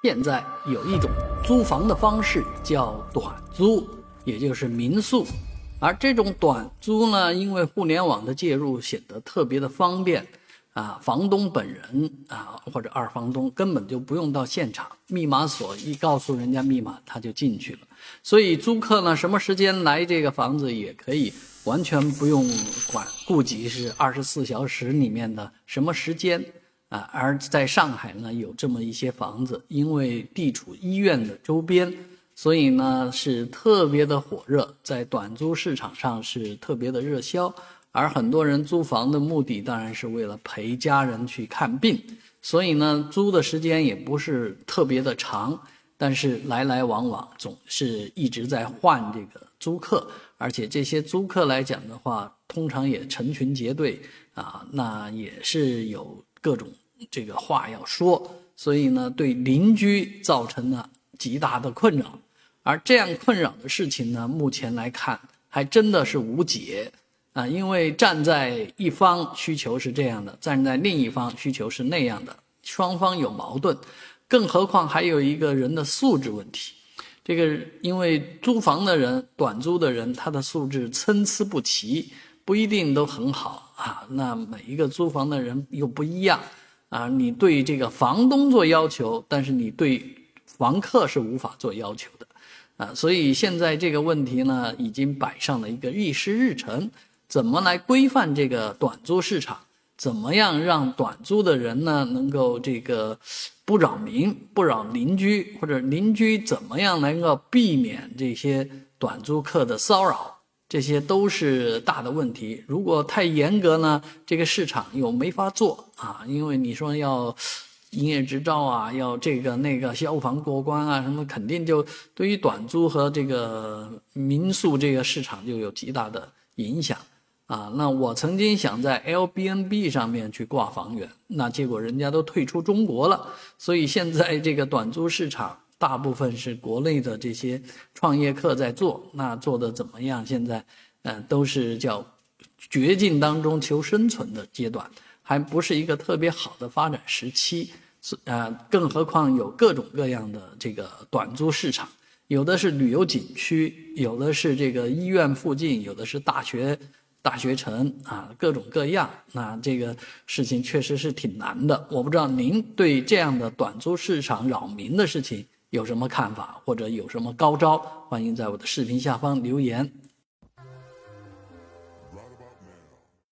现在有一种租房的方式叫短租，也就是民宿。而这种短租呢，因为互联网的介入，显得特别的方便。啊，房东本人啊，或者二房东根本就不用到现场，密码锁一告诉人家密码，他就进去了。所以租客呢，什么时间来这个房子也可以，完全不用管顾及是二十四小时里面的什么时间。啊，而在上海呢，有这么一些房子，因为地处医院的周边，所以呢是特别的火热，在短租市场上是特别的热销。而很多人租房的目的当然是为了陪家人去看病，所以呢租的时间也不是特别的长，但是来来往往总是一直在换这个租客，而且这些租客来讲的话，通常也成群结队啊，那也是有各种。这个话要说，所以呢，对邻居造成了极大的困扰，而这样困扰的事情呢，目前来看还真的是无解啊！因为站在一方需求是这样的，站在另一方需求是那样的，双方有矛盾，更何况还有一个人的素质问题。这个因为租房的人、短租的人，他的素质参差不齐，不一定都很好啊。那每一个租房的人又不一样。啊，你对这个房东做要求，但是你对房客是无法做要求的，啊，所以现在这个问题呢，已经摆上了一个议事日程，怎么来规范这个短租市场？怎么样让短租的人呢，能够这个不扰民、不扰邻居，或者邻居怎么样能够避免这些短租客的骚扰？这些都是大的问题。如果太严格呢，这个市场又没法做啊，因为你说要营业执照啊，要这个那个消防过关啊，什么肯定就对于短租和这个民宿这个市场就有极大的影响啊。那我曾经想在 L B N B 上面去挂房源，那结果人家都退出中国了，所以现在这个短租市场。大部分是国内的这些创业客在做，那做的怎么样？现在，嗯，都是叫绝境当中求生存的阶段，还不是一个特别好的发展时期。是啊，更何况有各种各样的这个短租市场，有的是旅游景区，有的是这个医院附近，有的是大学大学城啊，各种各样。那这个事情确实是挺难的。我不知道您对这样的短租市场扰民的事情。有什么看法或者有什么高招？欢迎在我的视频下方留言。